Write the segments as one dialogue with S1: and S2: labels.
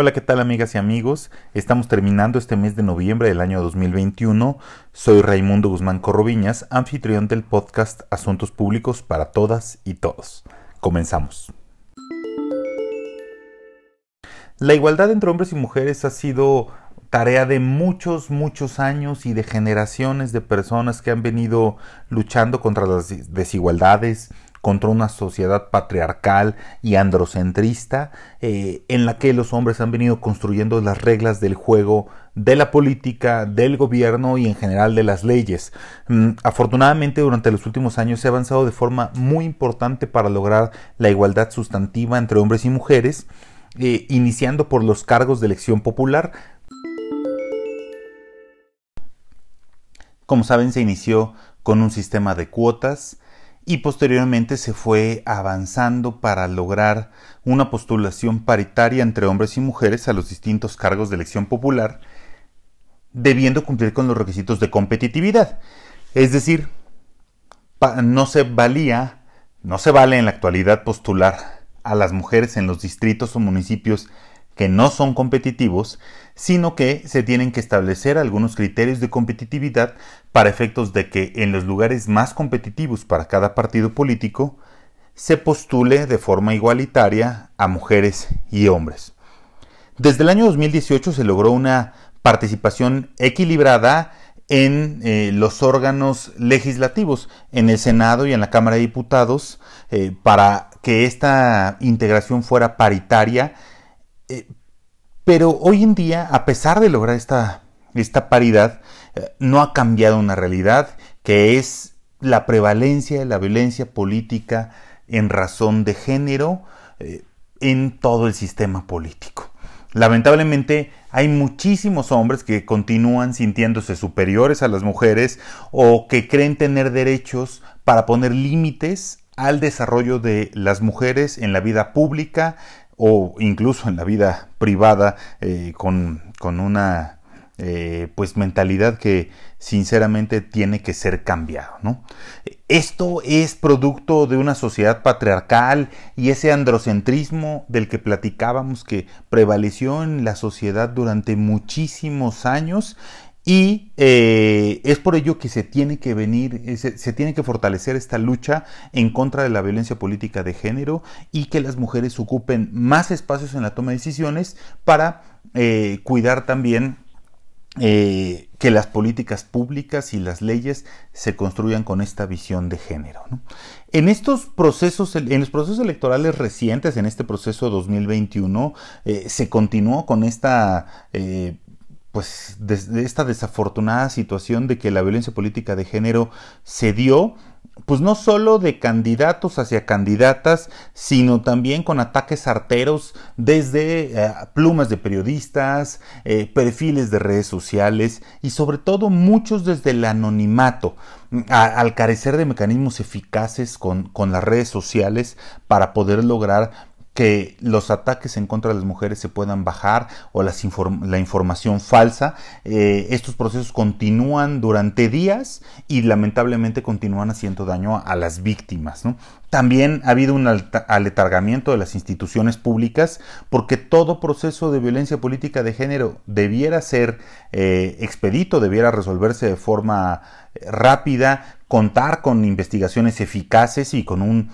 S1: Hola, ¿qué tal amigas y amigos? Estamos terminando este mes de noviembre del año 2021. Soy Raimundo Guzmán Corroviñas, anfitrión del podcast Asuntos Públicos para Todas y Todos. Comenzamos. La igualdad entre hombres y mujeres ha sido tarea de muchos, muchos años y de generaciones de personas que han venido luchando contra las desigualdades, contra una sociedad patriarcal y androcentrista eh, en la que los hombres han venido construyendo las reglas del juego de la política, del gobierno y en general de las leyes. Mm, afortunadamente durante los últimos años se ha avanzado de forma muy importante para lograr la igualdad sustantiva entre hombres y mujeres, eh, iniciando por los cargos de elección popular, Como saben, se inició con un sistema de cuotas y posteriormente se fue avanzando para lograr una postulación paritaria entre hombres y mujeres a los distintos cargos de elección popular, debiendo cumplir con los requisitos de competitividad. Es decir, no se valía, no se vale en la actualidad postular a las mujeres en los distritos o municipios que no son competitivos, sino que se tienen que establecer algunos criterios de competitividad para efectos de que en los lugares más competitivos para cada partido político se postule de forma igualitaria a mujeres y hombres. Desde el año 2018 se logró una participación equilibrada en eh, los órganos legislativos, en el Senado y en la Cámara de Diputados, eh, para que esta integración fuera paritaria eh, pero hoy en día, a pesar de lograr esta, esta paridad, eh, no ha cambiado una realidad que es la prevalencia de la violencia política en razón de género eh, en todo el sistema político. Lamentablemente hay muchísimos hombres que continúan sintiéndose superiores a las mujeres o que creen tener derechos para poner límites al desarrollo de las mujeres en la vida pública, o incluso en la vida privada eh, con, una eh, pues mentalidad que sinceramente tiene que ser cambiado. ¿no? Esto es producto de una sociedad patriarcal y ese androcentrismo del que platicábamos que prevaleció en la sociedad durante muchísimos años y eh, es por ello que se tiene que venir, eh, se, tiene que fortalecer esta lucha en contra de la violencia política de género y que las mujeres ocupen más espacios en la toma de decisiones para eh, cuidar también que las políticas públicas y las leyes se construyan con esta visión de género. En estos procesos, en los procesos electorales recientes, en este proceso 2021, se continuó con esta pues de, esta desafortunada situación de que la violencia política de género se dio pues no solo de candidatos hacia candidatas, sino también con ataques arteros desde eh, plumas de periodistas, eh, perfiles de redes sociales y sobre todo muchos desde el anonimato, al carecer de mecanismos eficaces con, con las redes sociales para poder lograr que los ataques en contra de las mujeres se puedan bajar o la información falsa. Eh, estos procesos continúan durante días y lamentablemente continúan haciendo daño a, las víctimas. También ha habido un aletargamiento de las instituciones públicas porque todo proceso de violencia política de género debiera ser eh, expedito, debiera resolverse de forma eh, rápida, contar con investigaciones eficaces y con un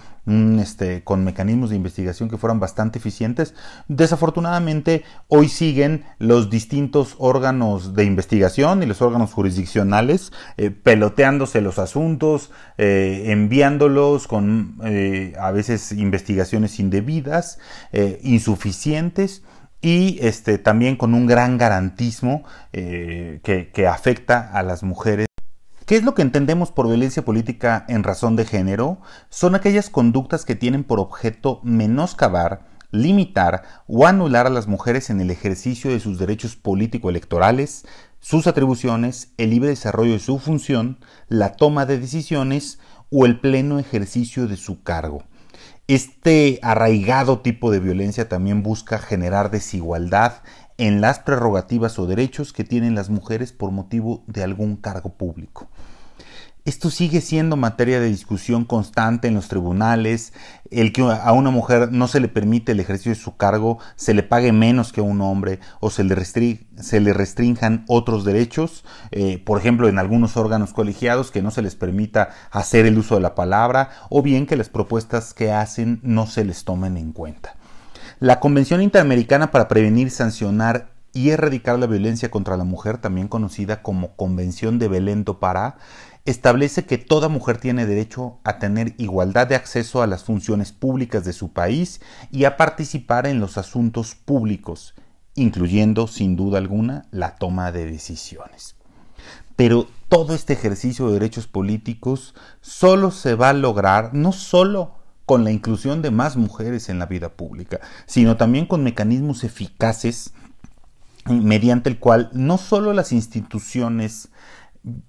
S1: este, con mecanismos de investigación que fueran bastante eficientes. Desafortunadamente, hoy siguen los distintos órganos de investigación y los órganos jurisdiccionales eh, peloteándose los asuntos, enviándolos con eh, a veces investigaciones indebidas, insuficientes y este, también con un gran garantismo que afecta a las mujeres. ¿Qué es lo que entendemos por violencia política en razón de género? Son aquellas conductas que tienen por objeto menoscabar, limitar o anular a las mujeres en el ejercicio de sus derechos político-electorales, sus atribuciones, el libre desarrollo de su función, la toma de decisiones o el pleno ejercicio de su cargo. Este arraigado tipo de violencia también busca generar desigualdad en las prerrogativas o derechos que tienen las mujeres por motivo de algún cargo público. Esto sigue siendo materia de discusión constante en los tribunales, el que a una mujer no se le permite el ejercicio de su cargo, se le pague menos que a un hombre o se le, restrinjan otros derechos, eh, por ejemplo en algunos órganos colegiados que no se les permita hacer el uso de la palabra o bien que las propuestas que hacen no se les tomen en cuenta. La Convención Interamericana para Prevenir, Sancionar y Erradicar la Violencia contra la Mujer, también conocida como Convención de Belén do Pará, establece que toda mujer tiene derecho a tener igualdad de acceso a las funciones públicas de su país y a participar en los asuntos públicos, incluyendo sin duda alguna la toma de decisiones. Pero todo este ejercicio de derechos políticos solo se va a lograr no solo con la inclusión de más mujeres en la vida pública, sino también con mecanismos eficaces mediante el cual no solo las instituciones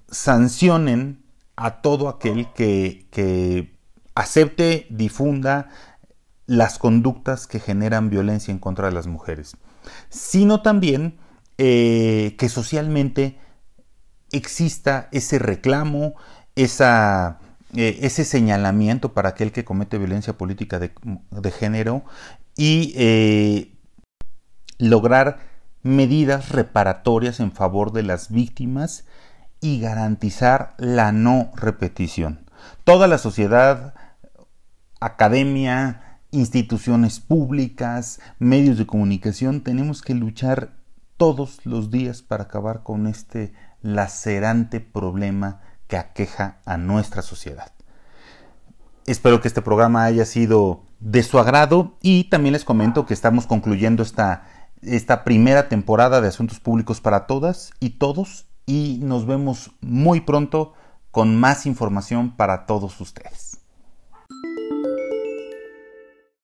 S1: sancionen a todo aquel que, acepte, difunda las conductas que generan violencia en contra de las mujeres, sino también eh, que socialmente exista ese reclamo, esa, eh, ese señalamiento para aquel que comete violencia política de, género y eh, lograr medidas reparatorias en favor de las víctimas y garantizar la no repetición. Toda la sociedad, academia, instituciones públicas, medios de comunicación, tenemos que luchar todos los días para acabar con este lacerante problema que aqueja a nuestra sociedad. Espero que este programa haya sido de su agrado y también les comento que estamos concluyendo esta, esta primera temporada de Asuntos Públicos para todas y todos y nos vemos muy pronto con más información para todos ustedes.